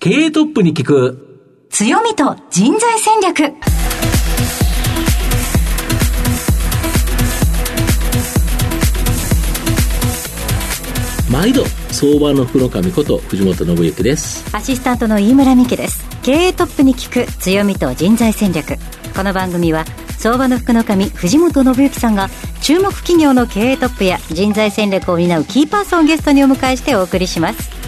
経営トップに聞く。強みと人材戦略。毎度相場の福の神こと藤本信之です。アシスタントの飯村美希です。経営トップに聞く強みと人材戦略。この番組は相場の福の神藤本信之さんが注目企業の経営トップや人材戦略を担うキーパーソンをゲストにお迎えしてお送りします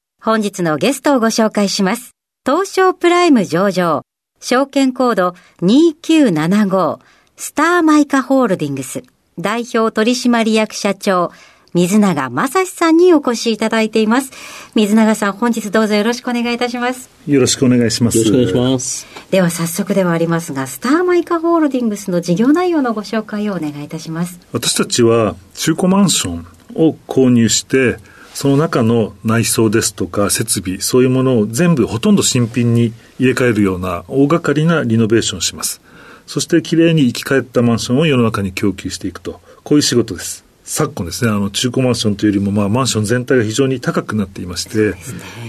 本日のゲストをご紹介します東証プライム上場証券コード2975スターマイカホールディングス代表取締役社長水永正史さんにお越しいただいています。水永さん、本日どうぞよろしくお願いいたします。よろしくお願いします。よろしくお願いしますでは早速ではありますが、スターマイカホールディングスの事業内容のご紹介をお願いいたします。私たちは中古マンションを購入して、その中の内装ですとか設備、そういうものを全部ほとんど新品に入れ替えるような大掛かりなリノベーションをします。そしてきれいに生き返ったマンションを世の中に供給していくと、こういう仕事です。昨今ですね、あの中古マンションというよりも、まあ、マンション全体が非常に高くなっていまして、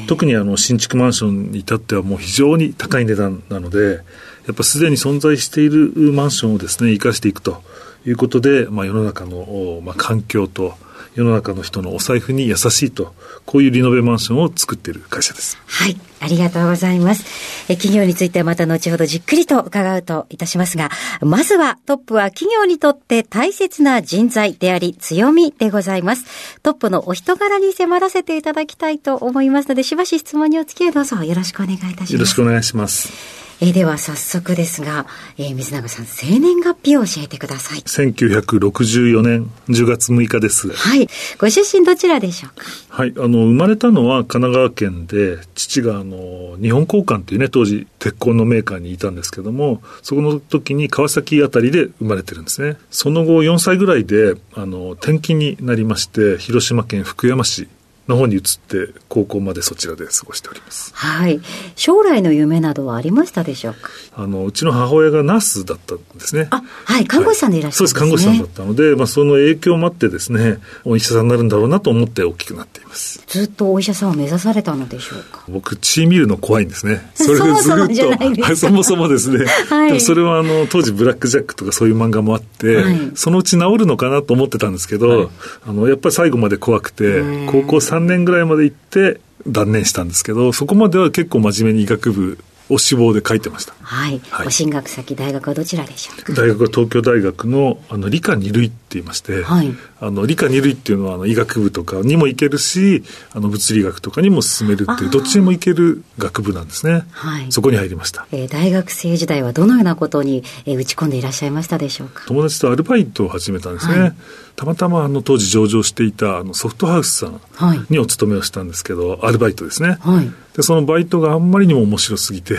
特にあの新築マンションに至ってはもう非常に高い値段なので、やっぱすでに存在しているマンションをですね、生かしていくということで、まあ、世の中の、おまあ、環境と世の中の人のお財布に優しいと、こういうリノベマンションを作っている会社です。はい。ありがとうございます。え企業についてはまた後ほどじっくりと伺うといたしますが、まずはトップは企業にとって大切な人材であり強みでございます。トップのお人柄に迫らせていただきたいと思いますので、しばし質問にお付き合いどうぞよろしくお願いいたします。よろしくお願いします。えーでは早速ですが、えー水永さん、生年月日を教えてください。1964年10月6日です。はい。ご出身どちらでしょうか？はい、あの、生まれたのは神奈川県で、父があの、日本交換っていうね、当時、鉄鋼のメーカーにいたんですけども、そこの時に川崎あたりで生まれてるんですね。その後、4歳ぐらいで、あの、転勤になりまして、広島県福山市の方に移って、高校までそちらで過ごしております。はい。将来の夢などはありましたでしょうか？あの、うちの母親がナースだったんですね。あ、はい。看護師さんでいらっしゃるんですね。そうです、看護師さんだったので、まあ、その影響もあってですね、お医者さんになるんだろうなと思って大きくなっています。ずっとお医者さんを目指されたのでしょうか？僕、血見るの怖いんですね。そもそもじゃないですかはい、そもそもですね。はいでもそれはあの、当時ブラックジャックとかそういう漫画もあって、はいそのうち治るのかなと思ってたんですけど、あの、やっぱり最後まで怖くて、高校3年ぐらいまで行って断念したんですけど、そこまでは結構真面目に医学部を志望で書いてました。はい。はい。ご進学先、大学はどちらでしょうか？大学は東京大学のあの理科二類って言いまして、はい。あの理科二類っていうのはあの医学部とかにも行けるしあの物理学とかにも進めるっていうどっちにも行ける学部なんですね、はい。そこに入りました。えー大学生時代はどのようなことに、えー打ち込んでいらっしゃいましたでしょうか？友達とアルバイトを始めたんですね、はい。たまたまあの当時上場していたあのソフトハウスさんはい。にお勤めをしたんですけど、アルバイトですね、はい。でそのバイトがあんまりにも面白すぎて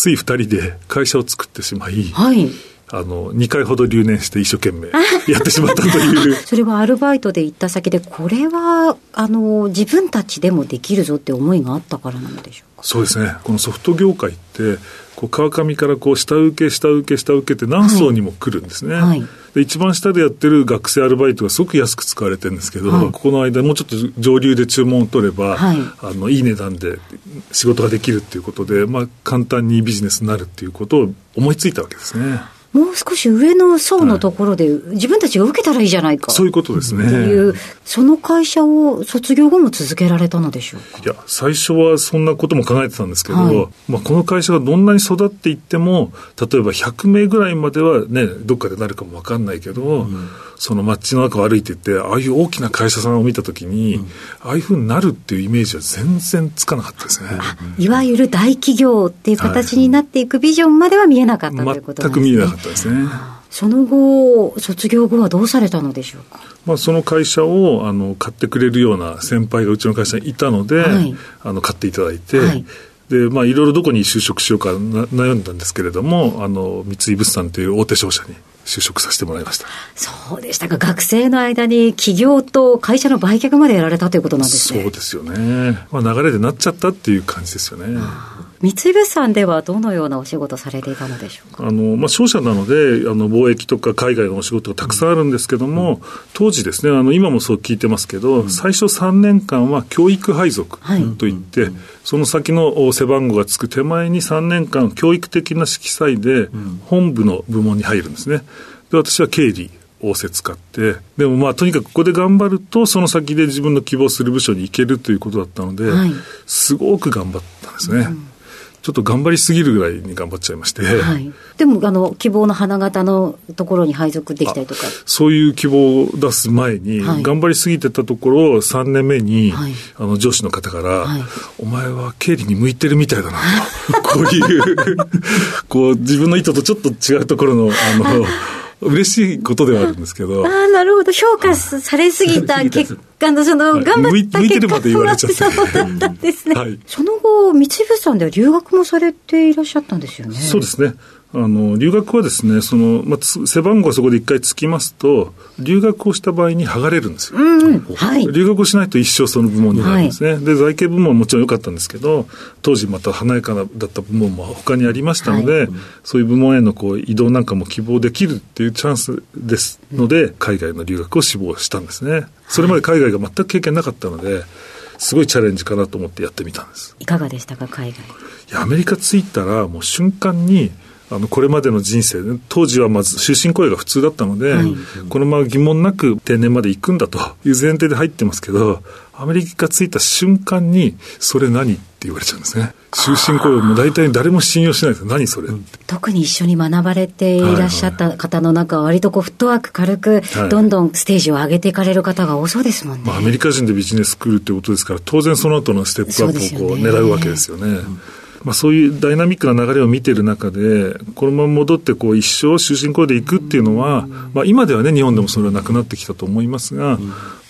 つい2人で会社を作ってしまい、はい。あの2回ほど留年して一生懸命やってしまったという。それはアルバイトで行った先で、これは、あの、自分たちでもできるぞって思いがあったからなのでしょうか？そうですね。このソフト業界って、こう川上からこう下請け、下請け、下請けって何層にも来るんですね。はい。はい。で一番下でやってる学生アルバイトがすごく安く使われてるんですけど、はい。ここの間もうちょっと上流で注文を取れば、はい。あのいい値段で仕事ができるっていうことで、まあ、簡単にビジネスになるっていうことを思いついたわけですね。もう少し上の層のところで、自分たちが受けたらいいじゃないか。そういうことですね。っていう、その会社を卒業後も続けられたのでしょうかいや、最初はそんなことも考えてたんですけど、はいまあ、この会社がどんなに育っていっても、例えば100名ぐらいまではね、どっかでなるかもわかんないけど、その街の中を歩いてて、ああいう大きな会社さんを見たときに、ああいうふうになるっていうイメージは全然つかなかったですね。いわゆる大企業っていう形になっていくビジョンまでは見えなかったということですね。全く見えなかったですね。その後、卒業後はどうされたのでしょうか？まあ、その会社をあの買ってくれるような先輩がうちの会社にいたので、はいあの買っていただいて、はいで、まあ、いろいろどこに就職しようか悩んだんですけれども、あの、三井物産という大手商社に就職させてもらいました。そうでしたか。学生の間に企業と会社の売却までやられたということなんですね。そうですよね。まあ、流れでなっちゃったっていう感じですよね。三井物産ではどのようなお仕事されていたのでしょうか？あの、まあ、商社なので、あの、貿易とか海外のお仕事がたくさんあるんですけども、うん、当時ですね、あの、今もそう聞いてますけど、うん、最初3年間は教育配属といって、はい、その先の背番号がつく手前に3年間教育的な色彩で本部の部門に入るんですね。で、私は経理仰せ使って、でもまあとにかくここで頑張ると、その先で自分の希望する部署に行けるということだったので、はい、すごく頑張ったんですね。うんちょっと頑張りすぎるぐらいに頑張っちゃいまして。はい、でも、あの、希望の花形のところに配属できたりとか。そういう希望を出す前に、はい、頑張りすぎてたところ、3年目に、はい、あの、上司の方から、お前は経理に向いてるみたいだなと。こういう、こう、自分の意図とちょっと違うところの、あの、嬉しいことではあるんですけど。ああ、なるほど。評価されすぎた結果の、その、頑張った結果言われちゃった。そうだったんですね。はい、その後、三井物産では留学もされていらっしゃったんですよね。そうですね。あの、留学はですね、その、まあ、背番号がそこで一回つきますと、留学をした場合に剥がれるんですよ。うん、はい。留学をしないと一生その部門になるんですね。はい、で、財形部門はもちろん良かったんですけど、当時また華やかだった部門も他にありましたので、はい、そういう部門へのこう移動なんかも希望できるっていうチャンスですので、海外の留学を志望したんですね。それまで海外が全く経験なかったので、すごいチャレンジかなと思ってやってみたんです。いかがでしたか、海外。いや、アメリカ着いたら、もう瞬間に、あの、これまでの人生、当時はまず終身雇用が普通だったので、はい、このまま疑問なく定年まで行くんだという前提で入ってますけど、アメリカが着いた瞬間に、それ何って言われちゃうんですね。終身雇用も大体誰も信用しないです。何それ、特に一緒に学ばれていらっしゃった方の中は、割とこうフットワーク軽く、どんどんステージを上げていかれる方が多そうですもんね。まあ、アメリカ人でビジネススクールってことですから、当然その後のステップアップをこう狙うわけですよね。まあ、そういうダイナミックな流れを見てる中で、このまま戻ってこう一生終身雇用でいくっていうのは、まあ、今ではね、日本でもそれはなくなってきたと思いますが、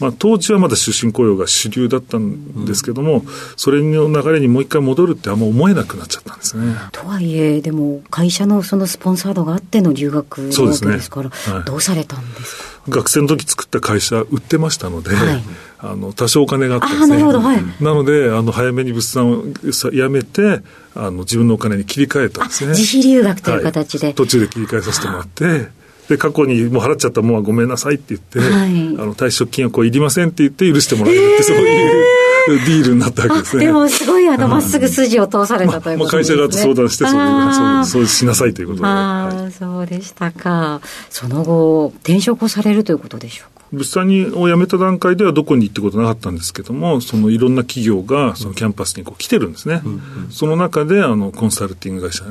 まあ、当時はまだ終身雇用が主流だったんですけども、それの流れにもう一回戻るってあんま思えなくなっちゃったんですね。とはいえ、でも会社のそのスポンサードがあっての留学なわけですから、ねはい、どうされたんですか？学生の時作った会社売ってましたので、はい、あの多少お金があったんですね。なはい。なので、あの早めに物産をやめて、あの自分のお金に切り替えたんですね。自費留学という形で、はい、途中で切り替えさせてもらって、で、過去にもう払っちゃったもんはごめんなさいって言って、はい、あの退職金はこういりませんって言って許してもらえるって、そういう。ディールになったわけですね。でもすごいあの、まっすぐ筋を通されたということですね。まあ、会社が相談してそういう、そうしなさいということで。ああ、はい、そうでしたか。その後、転職をされるということでしょうか。物産を辞めた段階ではどこに行ってことなかったんですけども、そのいろんな企業がそのキャンパスにこう来てるんですね。うんうん、その中であのコンサルティング会社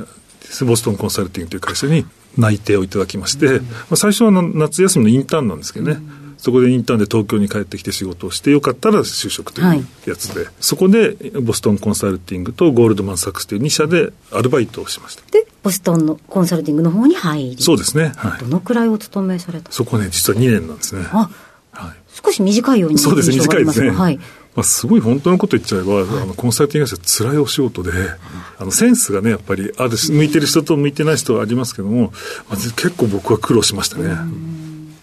ボストンコンサルティングという会社に内定をいただきまして、うん、まあ、最初は夏休みのインターンなんですけどね、うん、そこでインターンで東京に帰ってきて仕事をしてよかったら就職というやつで、はい、そこでボストンコンサルティングとゴールドマン・サックスという2社でアルバイトをしました。で、ボストンのコンサルティングの方に入りそうですね。はい、どのくらいお勤めされた？そこね、実は2年なんですね。あ、はい、少し短いようにそうですね、短いですね。はい。まあ、すごい本当のこと言っちゃえば、はい、あのコンサルティング会社辛いお仕事で、あのセンスがねやっぱりある向いてる人と向いてない人はありますけども、まあ、結構僕は苦労しましたね。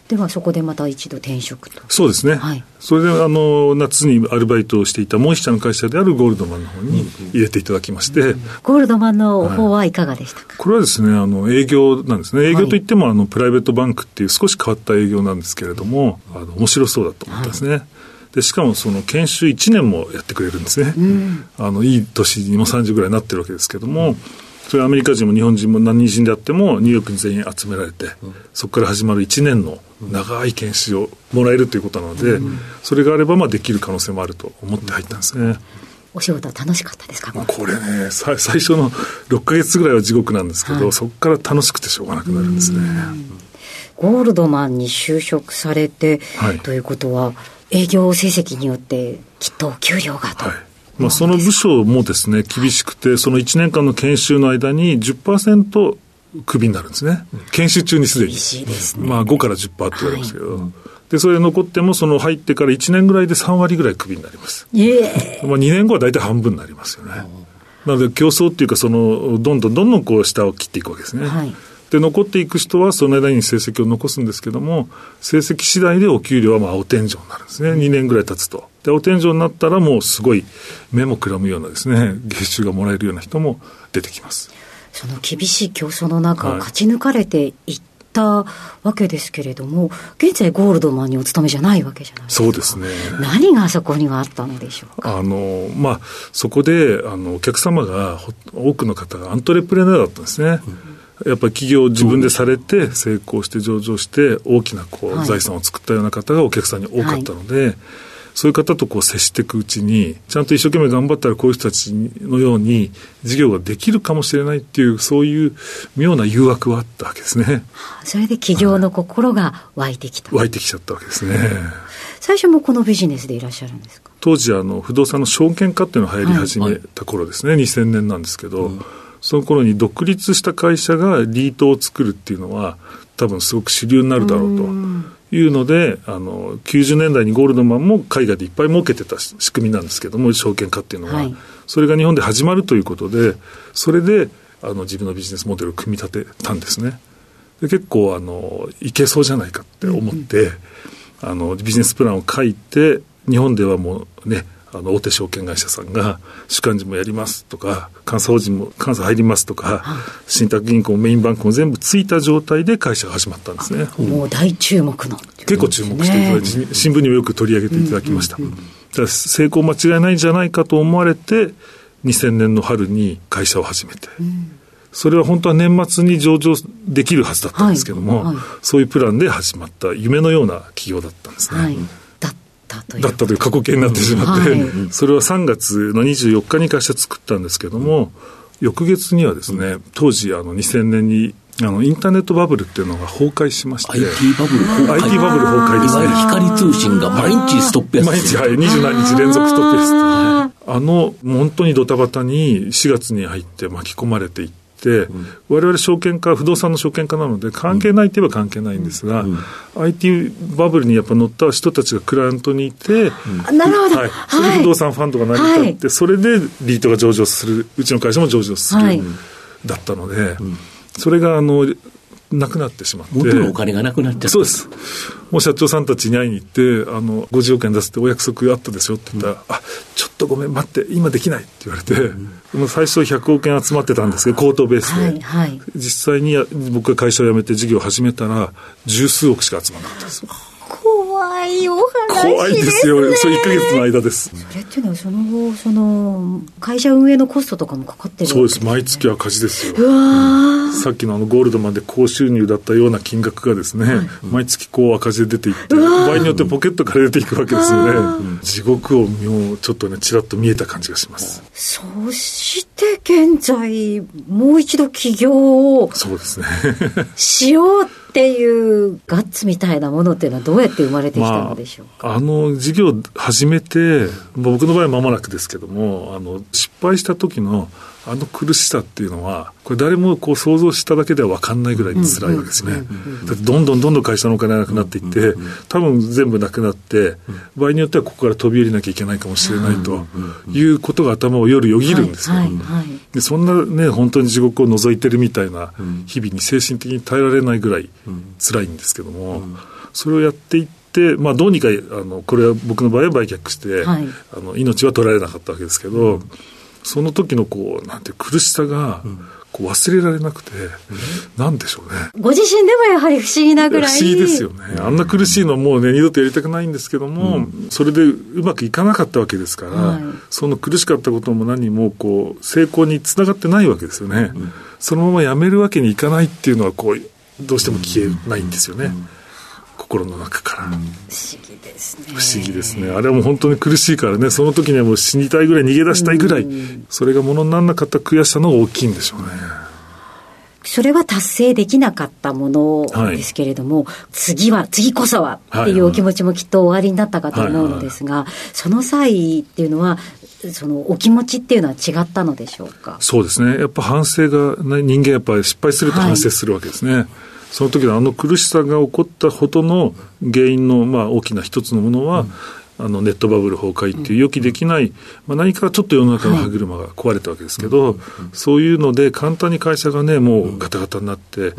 ではそこでまた一度転職と。そうですね、はい、それであの夏にアルバイトをしていたもう一社の会社であるゴールドマンの方に入れていただきまして、うん、ゴールドマンの方はいかがでしたか、はい、これはですねあの営業なんですね。営業といっても、あのプライベートバンクっていう少し変わった営業なんですけれどもあの面白そうだと思ったんですね、はい。でしかもその研修1年もやってくれるんですね、うん、あのいい年にも30ぐらいになってるわけですけども、それアメリカ人も日本人も何人であってもニューヨークに全員集められて、そこから始まる1年の長い研修をもらえるということなので、それがあればまあできる可能性もあると思って入ったんですね。お仕事は楽しかったですか？これね最初の6か月ぐらいは地獄なんですけど、はい、そこから楽しくてしょうがなくなるんですね。ゴールドマンに就職されて、はい、ということは営業成績によってきっとお給料がと。はいまあ、その部署もですね、厳しくて、その1年間の研修の間に10%クビになるんですね。研修中にすでに。ね、まあ5から10%って言われますけど。はいで、それ残っても、その入ってから1年ぐらいで3割ぐらいクビになります。まあ2年後は大体半分になりますよね。なので競争っていうか、その、どんどんどんどんこう下を切っていくわけですね。はいで、残っていく人はその間に成績を残すんですけども、成績次第でお給料はまあ青天井になるんですね。2年ぐらい経つと。で、青天井になったらもうすごい目もくらむようなですね、月収がもらえるような人も出てきます。その厳しい競争の中、勝ち抜かれていったわけですけれども、現在ゴールドマンにお勤めじゃないわけじゃないですか。そうですね。何がそこにはあったのでしょうか？あの、まあ、そこで、あの、お客様が、多くの方がアントレプレナーだったんですね。うんやっぱり企業を自分でされて、成功して上場して、大きなこう、財産を作ったような方がお客さんに多かったので、そういう方とこう接していくうちに、ちゃんと一生懸命頑張ったらこういう人たちのように事業ができるかもしれないっていう、そういう妙な誘惑はあったわけですね。それで企業の心が湧いてきた。湧いてきちゃったわけですね。最初もこのビジネスでいらっしゃるんですか？当時あの不動産の証券化っていうのが流行り始めた頃ですね、はい、2000年なんですけど、うんその頃に独立した会社がリートを作るっていうのは、多分すごく主流になるだろうと。いうので、あの、90年代にゴールドマンも海外でいっぱい儲けてた仕組みなんですけども、証券化っていうのは、はい、それが日本で始まるということで、それで、あの、自分のビジネスモデルを組み立てたんですね。で結構、あの、いけそうじゃないかって思って、うん、あの、ビジネスプランを書いて、日本ではもうね、あの大手証券会社さんが主幹事もやりますとか監査法人も監査入りますとか、信託銀行もメインバンクも全部ついた状態で会社が始まったんですね。もう大注目の、ね、結構注目していただいて新聞にもよく取り上げていただきました、うんうんうん、成功間違いないんじゃないかと思われて2000年の春に会社を始めて、うん。それは本当は年末に上場できるはずだったんですけども、はい。はい、そういうプランで始まった夢のような企業だったんですね。はいだったという過去形になってしまって、はい、それは3月の24日に会社作ったんですけども、翌月にはですね、当時あの2000年にあの、インターネットバブルっていうのが崩壊しまして。IT バブル崩壊 ?IT バブル崩壊ですね。光通信が毎日ストップや毎日、はい、二十何日連続ストップです。あの、本当にドタバタに4月に入って巻き込まれていって、、われわれ証券化、不動産の証券化なので、関係ないといえば関係ないんですが、IT バブルにやっぱ乗った人たちがクライアントにいて、なるほど、はい、それで不動産ファンドが成り立って、それでリートが上場する、うちの会社も上場する、だったので、それがあのなくなってしまって。元のお金がなくなっちゃった。そうです。もう社長さんたちに会いに行って、あの、50億円出すってお約束あったでしょって言ったら、うん、あ、ちょっとごめん、待って、今できないって言われて、うん、もう最初100億円集まってたんですけど、口頭ベースで。はいはい、実際に僕が会社を辞めて事業を始めたら、十数億しか集まらなかったです。怖いお話怖いですよ、それ1か月の間です。それっていうのは、その後、その、会社運営のコストとかもかかってる、ね、そうです、毎月赤字ですよ。さっきのあのゴールドマンで高収入だったような金額がですね、はい、毎月こう赤字で出ていって、場合によってポケットから出ていくわけですよね。地獄をもうちょっとね、ちらっと見えた感じがします。そして現在、もう一度起業を。そうですね。しようっていうガッツみたいなものっていうのはどうやって生まれてきたのでしょうか、まあ、あの事業始めて僕の場合は間もなくですけどもあの失敗した時のあの苦しさっていうのは、これ誰もこう想像しただけでは分かんないぐらい辛いわけですね。だってどんどんどんどん会社のお金がなくなっていって、多分全部なくなって、場合によってはここから飛び降りなきゃいけないかもしれないということが頭を夜よぎるんですよ。でそんなね、本当に地獄を覗いてるみたいな日々に精神的に耐えられないぐらい辛いんですけども、それをやっていって、まあ、どうにかあのこれは僕の場合は売却して、はい、あの命は取られなかったわけですけど、うん、その時のこうなんて苦しさが、こう忘れられなくて、うん、なんでしょうね。ご自身でもやはり不思議なぐらい。不思議ですよね。あんな苦しいのはもうね、二度とやりたくないんですけども、うん、それでうまくいかなかったわけですから、はい、その苦しかったことも何もこう、成功につながってないわけですよね。うん、そのままやめるわけにいかないっていうのは、こう、どうしても消えないんですよね。心の中から、不思議ですね。不思議ですね。あれはもう本当に苦しいからね。その時にはもう死にたいぐらい逃げ出したいぐらい、それがものにならなかった悔しさの大きいんでしょうね。それは達成できなかったものですけれども、はい、次は、次こそはっていうお気持ちもきっとおありになったかと思うのですが、その際っていうのは、そのお気持ちっていうのは違ったのでしょうか？そうですね。やっぱ反省が、ね、人間やっぱり失敗すると反省するわけですね。はいその時のあの苦しさが起こったほどの原因の、まあ、大きな一つのものは、うん、あのネットバブル崩壊っていう予期できない、まあ、何かちょっと世の中の歯車が壊れたわけですけど、そういうので簡単に会社がね、もうガタガタになって、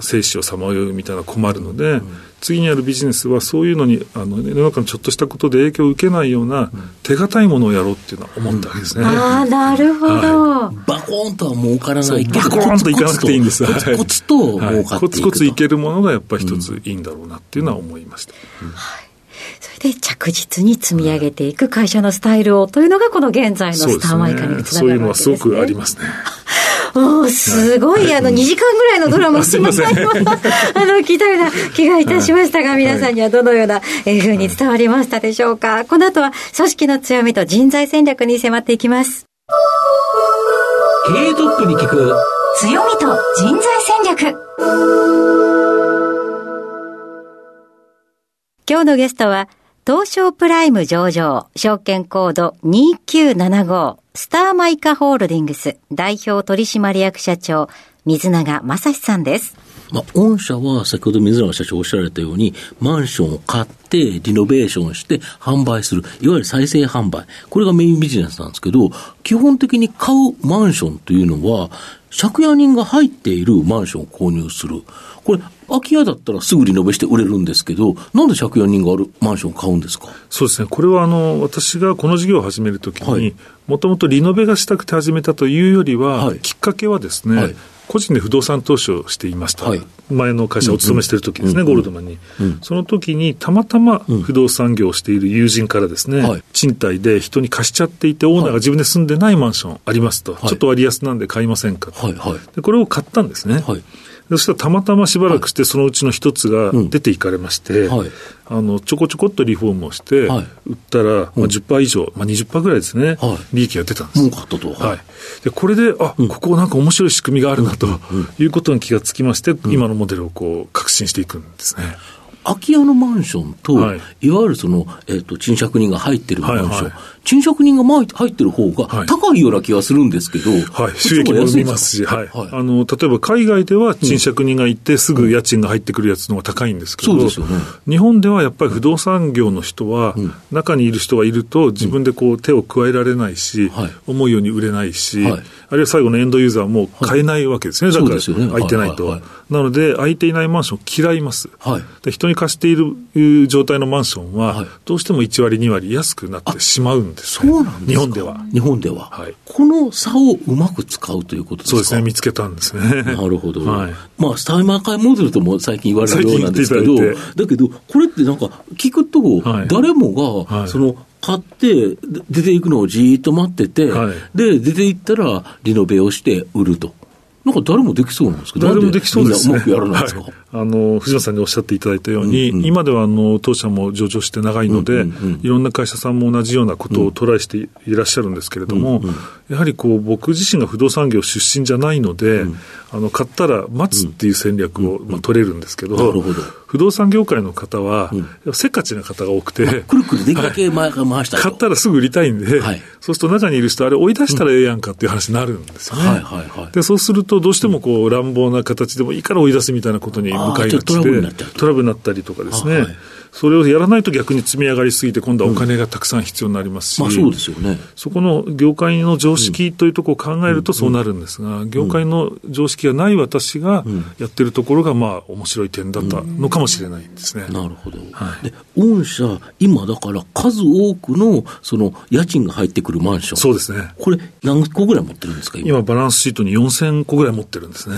生死をさまようみたいな困るので、次にあるビジネスはそういうのにあの世の中のちょっとしたことで影響を受けないような手堅いものをやろうっていうのは思ったわけですね。ああなるほど、はい、バコーンとは儲からないけどバコーンといかなくていいんです。コツコツと儲かっていくと、はい、コツコツいけるものがやっぱり一ついいんだろうなっていうのは思いました。うん。はい。それで着実に積み上げていく会社のスタイルをというのがこの現在のスターマイカにつながるわけですね。そういうのはすごくありますね。おすごい、あの、2時間ぐらいのドラマ をません。あの、聞いたような気がいたしましたが、皆さんにはどのようなふうに伝わりましたでしょうか。この後は、組織の強みと人材戦略に迫っていきます。経営トップに聞く強みと人材戦略。今日のゲストは、東証プライム上場、証券コード2975、スターマイカホールディングス代表取締役社長、水永正史さんです。まあ、御社は先ほど水永社長おっしゃられたように、マンションを買って、リノベーションして販売する、いわゆる再生販売。これがメインビジネスなんですけど、基本的に買うマンションというのは、借家人が入っているマンションを購入する。これ、空き家だったらすぐリノベして売れるんですけど、なんで借家人があるマンションを買うんですか？そうですね、これはあの私がこの事業を始めるときに、もともとリノベがしたくて始めたというよりは、はい、きっかけはですね、はい、個人で不動産投資をしていました、はい、前の会社お勤めしている時ですね、うんうん、ゴールドマンに、うん、その時にたまたま不動産業をしている友人からですね、うん、賃貸で人に貸しちゃっていて、オーナーが自分で住んでないマンションありますと、はい、ちょっと割安なんで買いませんか、はい。はい、でこれを買ったんですね。はいそしたらたまたましばらくして、そのうちの一つが出ていかれまして、はい、あのちょこちょこっとリフォームをして、はい、売ったら、まあ、10%以上、まあ、20%ぐらいですね、はい、利益が出たんです。儲かったと。はい、でこれで、あ、うん、ここなんか面白い仕組みがあるなということに気がつきまして、うん、今のモデルをこう革新していくんですね。空き家のマンションと、はい、いわゆるその、えっ、ー、と、賃借人が入ってるマンション、はいはい、賃借人が入ってる方が高いような気がするんですけど、はい、収益も生みますし、はい、あの、例えば海外では賃借人がいて、すぐ家賃が入ってくるやつの方が高いんですけど、うん、ね、日本ではやっぱり不動産業の人は、うん、中にいる人はいると、自分でこう手を加えられないし、はい、思うように売れないし、はい、あるいは最後のエンドユーザーも買えないわけですね、だから。空いてないと。なので、空いていないマンションを嫌います。はい、で人に貸している状態のマンションは、どうしても1割、2割安くなってしまうんです、ね、そうなんです日本では。日本では。はい、この差をうまく使うということですか？そうですね、見つけたんですね。なるほど。はい、まあ、スタイマー会モデルとも最近言われるようなんですけど、だけど、これってなんか聞くと、誰もが、その、買って、出ていくのをじーっと待ってて、はい、で、出ていったらリノベをして売ると。なんか誰もできそうなんですけど、誰もできそうですね。うまくやらないですか、はい、あの、藤野さんにおっしゃっていただいたように、うんうん、今ではあの、当社も上場して長いので、うんうんうん、いろんな会社さんも同じようなことをトライしていらっしゃるんですけれども、うんうん、やはりこう、僕自身が不動産業出身じゃないので、うん、あの、買ったら待つっていう戦略を、まあ、取れるんですけど、なるほど。不動産業界の方は、うん、せっかちな方が多くて、まあ、くるくるできるだけ回したい、買ったらすぐ売りたいんで、はい、そうすると中にいる人、あれ追い出したらええやんかっていう話になるんですよね。はいはいはい、でそうすると、どうしてもこう乱暴な形でもいいから追い出すみたいなことに向かいがちで、トラブルになったりとかですね。はいそれをやらないと逆に積み上がりすぎて、今度はお金がたくさん必要になりますし、うんまあ、そうですよね、そこの業界の常識というところを考えるとそうなるんですが、業界の常識がない私がやってるところが、まあ、面白い点だったのかもしれないですね。なるほど。はい、で、御社、今だから数多くの、その、家賃が入ってくるマンション。そうですね。これ、何個ぐらい持ってるんですか今、今バランスシートに4000個ぐらい持ってるんですね。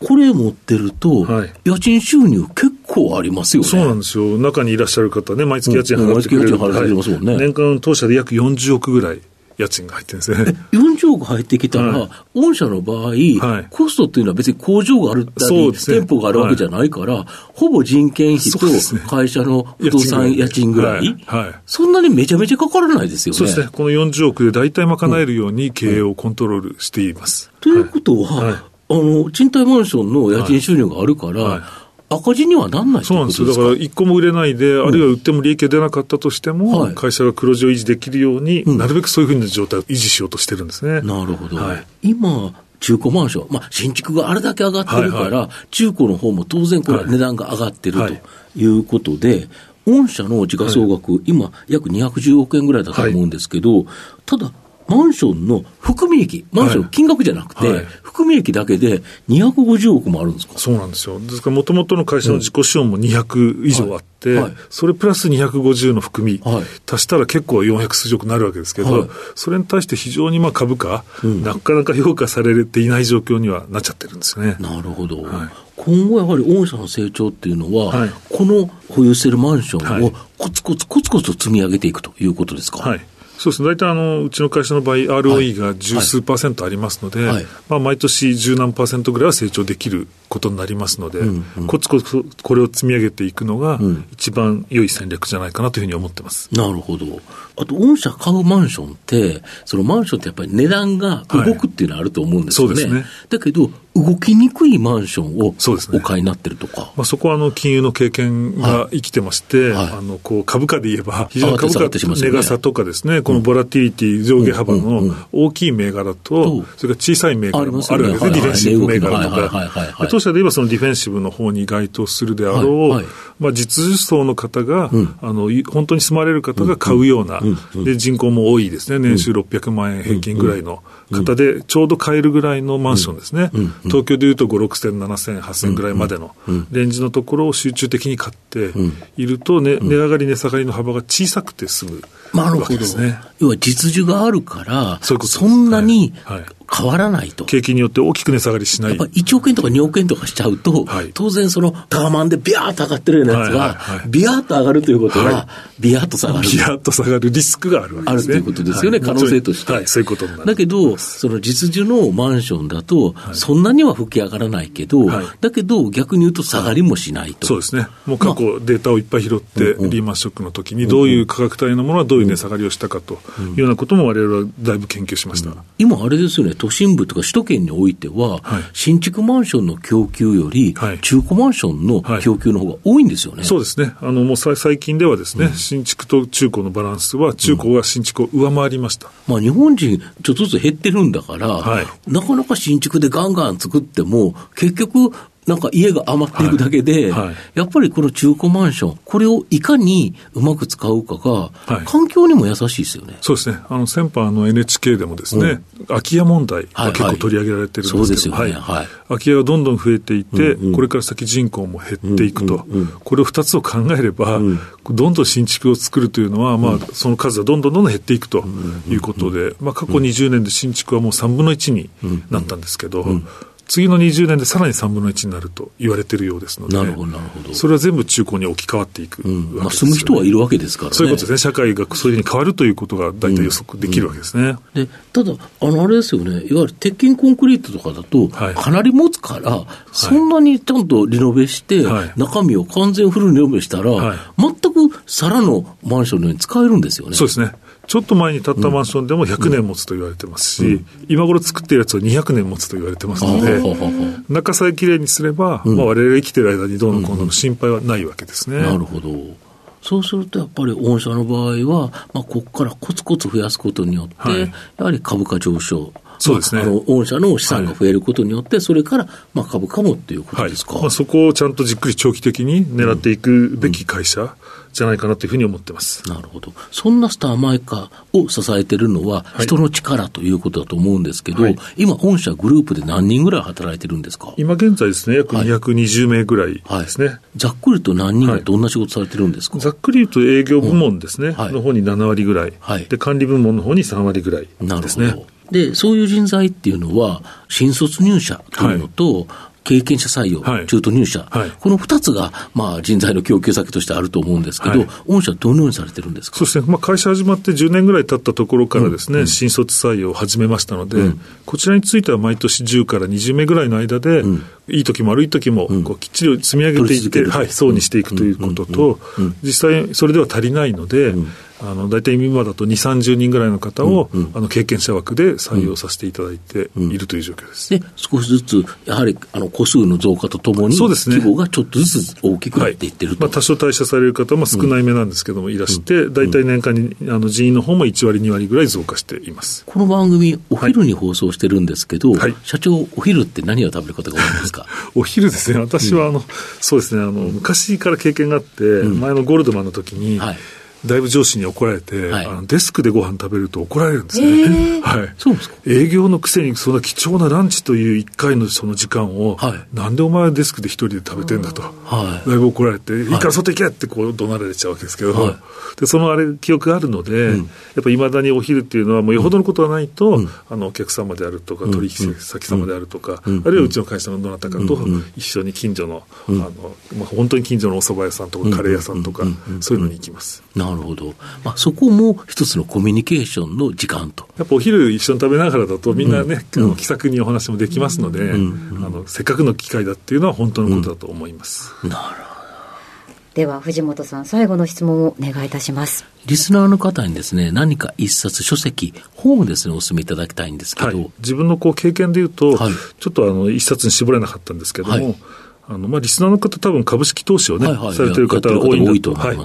これ持ってると、はい、家賃収入結構ありますよね。そうなんですよ。中にいらっしゃる方ね、毎月家賃払ってくれる、うん、毎月家賃払ってますもんね、はい、年間当社で約40億ぐらい。家賃が入ってるんですね。40億入ってきたら、はい、御社の場合、はい、コストっていうのは別に工場があるったり、ね、店舗があるわけじゃないから、はい、ほぼ人件費と会社の不動産家賃ぐらい、はいそんなにめちゃめちゃかからないですよね。そうですね。この40億で大体賄えるように経営をコントロールしています。ということは、あの、賃貸マンションの家賃収入があるから、はい赤字にはなんないそうなんですよ。だから、一個も売れないで、うん、あるいは売っても利益が出なかったとしても、はい、会社が黒字を維持できるように、うん、なるべくそういうふうな状態を維持しようとしてるんですね。なるほど。はい、今、中古マンション、まあ、新築があれだけ上がってるから、はいはい、中古の方も当然これ値段が上がってるということで、御社の時価総額、今、約210億円ぐらいだと思うんですけど、ただ、マンションの含み益、マンションの金額じゃなくて、はい。含み益だけで250億もあるんですか？そうなんですよ。ですから、もともとの会社の自己資本も200以上あって、それプラス250の含み、はい。足したら結構400数十億になるわけですけど、はい。それに対して非常にまあ株価、なかなか評価されていない状況にはなっちゃってるんですね。なるほど、はい。今後やはり御社の成長っていうのは、はい。この保有しているマンションをはい。コツコツコツコツと積み上げていくということですか？はい。そうですね。大体あの、うちの会社の場合、ROE が十数パーセントありますので、はいまあ、毎年十何パーセントぐらいは成長できることになりますので、うんうんコツコツこれを積み上げていくのがん、一番良い戦略じゃないかなというふうに思ってます。なるほど。あと、御社買うマンションって、そのマンションってやっぱり値段が動くっていうのはあると思うんですよね。はいそうですね。だけど、動きにくいマンションをお買いになってるとか。まあ、そこはあの金融の経験が生きてまして、はい。あのこう株価で言えば、非常に株価値傘とかですね、このボラティリティ上下幅の大きい銘柄と、とそれから小さい銘柄もあるわけですね、はいはいディフェンシブ銘柄とはいはいはいはいはいか。で当社で言えばそのディフェンシブの方に該当するであろう、はいはい。まあ、実需層の方が、ん。あのい本当に住まれる方が買うような、で人口も多いですね、年収600万円平均ぐらいの方で、ちょうど買えるぐらいのマンションですね、東京でいうと5、6000、7000、8000ぐらいまでのレンジのところを集中的に買っていると、ね値上がり、値下がりの幅が小さくて済むわけですね。。要は実需があるから、そそんなにはいはい変わらないと。景気によって大きく値下がりしないやっぱ。り1億円とか2億円とかしちゃうと、はい当然そのタワマンでビャーっと上がってるようなやつが、ビャーっと上がるということは、はビャーっと下がる。ビヤッと下がるリスクがあるわけですね。あるということですよね、はい可能性として。はい、そういうことになる。だけど、その実需のマンションだと、そんなには吹き上がらないけど、はいだけど逆に言うと下がりもしないと。そうですね。もう過去データをいっぱい拾って、リーマンショックの時にどういう価格帯のものはどういう値下がりをしたかというようなことも我々はだいぶ研究しました。今あれですよね、都心部とか首都圏においては、はい新築マンションの供給より、はい中古マンションの供給の方が多いんですよね。そうですね。あの、もうさ最近ではですね、新築と中古のバランスは、中古が新築を上回りました。まあ、日本人、ちょっとずつ減ってるんだから、はいなかなか新築でガンガン作っても、結局、なんか家が余っていくだけで、はい。はい。やっぱりこの中古マンション、これをいかにうまく使うかが、はい。環境にも優しいですよね。そうですね。あの、先般の NHK でもですね、空き家問題が結構取り上げられてるんですけど、はいはいそうですよね。はい。空き家がどんどん増えていて、これから先人口も減っていくと、これを2つを考えれば、どんどん新築を作るというのは、まあ、その数はどんどんどんどん減っていくということで、まあ、過去20年で新築はもう3分の1になったんですけど、次の20年でさらに3分の1になると言われているようですので、なるほど、なるほど。それは全部中古に置き換わっていくわけですよね、まあ、住む人はいるわけですからね。そういうことですね。社会がそういうふうに変わるということが大体予測できるわけですね。でただ、あのあれですよね、いわゆる鉄筋コンクリートとかだと、はいかなり持つから、そんなにちゃんとリノベして、はい中身を完全フルリノベしたら、はい全く皿のマンションのように使えるんですよね。そうですね。ちょっと前に建ったマンションでも100年持つと言われてますし、今頃作ってるやつは200年持つと言われてますので中さえきれいにすれば、まあ我々が生きてる間にどうのこうのの心配はないわけですね。なるほど。そうするとやっぱり御社の場合は、まあ、ここからコツコツ増やすことによって、はいやはり株価上昇。そうですね。まああの御社の資産が増えることによって、それからまあ株価もっていうことはいですか？まあ、そこをちゃんとじっくり長期的に狙っていくべき会社じゃないかなというふうに思ってます。なるほど。そんなスターマイカーを支えてるのは、い。人の力ということだと思うんですけど、はい。今、御社グループで何人ぐらい働いてるんですか？今現在ですね、約はい。220名ぐらいですね。ざっくりと何人がはい。どんな仕事されてるんですか、ざっくり言うと営業部門ですね、はい。の方に7割ぐらい、はい。で管理部門の方に3割ぐらいなるですね。ほど。で、そういう人材っていうのは、新卒入社というのと、経験者採用、はい。中途入社、はい。この二つが、まあ、人材の供給先としてあると思うんですけど、はい。御社はどのようにされてるんですか？そうですね、まあ、会社始まって10年ぐらい経ったところからですね、新卒採用を始めましたので、こちらについては毎年10から20名ぐらいの間で、いい時も悪い時もこうきっちり積み上げていって、はい、層にしていくということと、実際それでは足りないので、あの大体今だと2、30人ぐらいの方を、うんうん、あの経験者枠で採用させていただいているという状況です。で、少しずつ、やはりあの個数の増加とともに、そうですね、規模がちょっとずつ大きくなっていってると、はい、まあ、多少退社される方も少ない目なんですけども、いらして、大体年間にあの人員の方も1割、2割ぐらい増加しています。この番組、お昼に放送してるんですけど、はい、社長、お昼って何を食べることが多いんですか？お昼ですね、私はあの、そうですね。あの、昔から経験があって、前のゴールドマンの時に、はいだいぶ上司に怒られて、はい、あのデスクでご飯食べると怒られるんですね。えー、はい。そうですか？営業のくせにそんな貴重なランチという一回のその時間を、はい、なんでお前はデスクで一人で食べてんだと、はい、だいぶ怒られて、い。いから外行けってこう怒鳴られちゃうわけですけど、はい、でそのあれ記憶があるので、うん、やっぱいまだにお昼っていうのはもうよほどのことがないと、うん、あのお客様であるとか取引先様であるとか、うん、あるいはうちの会社のどなたかと一緒に近所の、あのまあ、本当に近所のお蕎麦屋さんとかカレー屋さんとか、そういうのに行きます。なるほど。まあ、そこも一つのコミュニケーションの時間と。やっぱお昼一緒に食べながらだと、みんなね、うん、あの気さくにお話もできますので、うん。うん、あの、せっかくの機会だっていうのは本当のことだと思います。なるほど。では藤本さん最後の質問をお願いいたします。リスナーの方にですね何か一冊書籍本をですねお勧めいただきたいんですけど、はい、自分のこう経験でいうと、はい、ちょっとあの一冊に絞れなかったんですけども、はいあの、まあ、リスナーの方、多分株式投資をね、はいはい、されてる方が多いんだと。はい。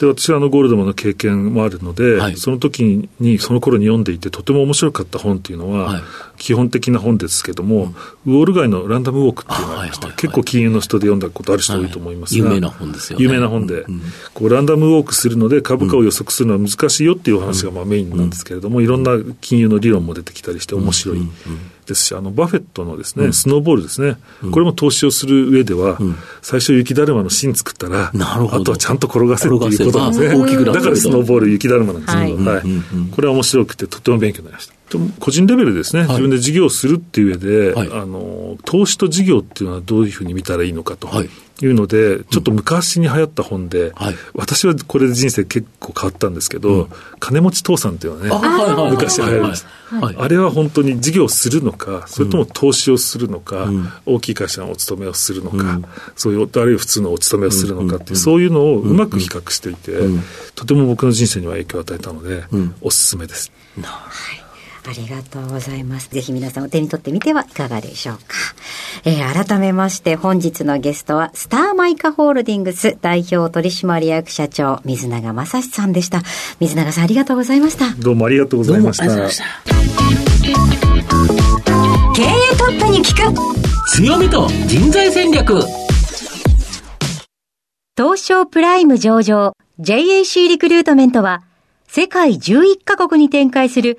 で、私はあの、ゴールドマンの経験もあるので、はい、その時に、その頃に読んでいて、とても面白かった本っていうのは、はい、基本的な本ですけども、うん、ウォール街のランダムウォークっていうのがありまして、結構金融の人で読んだことある人多いと思いますが、有名な本ですよね。有名な本で、うん、こう、ランダムウォークするので株価を予測するのは難しいよっていうお話がまあメインなんですけれども、いろんな金融の理論も出てきたりして面白い。ですし、あの、バフェットのですね、スノーボールですね、これも投資をする上では、最初雪だるまの芯作ったら、あとはちゃんと転がせっていうことなんですね。だからスノーボール雪だるまなんですけど、はい。これは面白くてとても勉強になりました。個人レベルですね、自分で事業をするっていう上で、はい、あの、投資と事業っていうのはどういうふうに見たらいいのかと。い。うので、ちょっと昔に流行った本で、はい、私はこれで人生結構変わったんですけど、うん、金持ち父さんっていうのはね、昔流行りました。あれは本当に事業をするのか、それとも投資をするのか、うん、大きい会社のお勤めをするのか、うん、そういう、あるいは普通のお勤めをするのかっていう、そういうのをうまく比較していて、とても僕の人生には影響を与えたので、おすすめです。はいありがとうございます。ぜひ皆さんお手に取ってみてはいかがでしょうか。えー、改めまして本日のゲストは、スターマイカホールディングス代表取締役社長、水永正史さんでした。水永さんありがとうございました。どうもありがとうございました。経営トップに聞く強みと人材戦略東証プライム上場 JAC リクルートメントは世界11カ国に展開する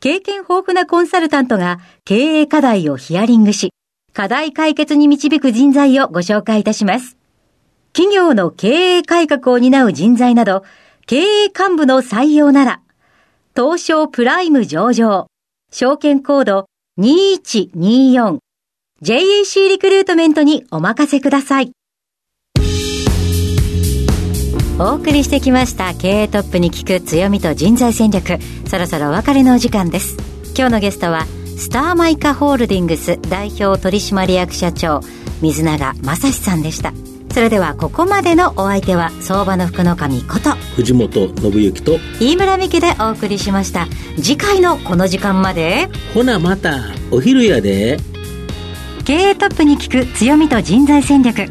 経験豊富なコンサルタントが経営課題をヒアリングし、課題解決に導く人材をご紹介いたします。企業の経営改革を担う人材など、経営幹部の採用なら、東証プライム上場、証券コード2124、JAC リクルートメントにお任せください。お送りしてきました経営トップに聞く強みと人材戦略。そろそろお別れのお時間です。今日のゲストはスターマイカホールディングス代表取締役社長水永正史さんでした。それではここまでのお相手は相場の福の神こと藤本信之と飯村美希でお送りしました。次回のこの時間までほなまたお昼やで。経営トップに聞く強みと人材戦略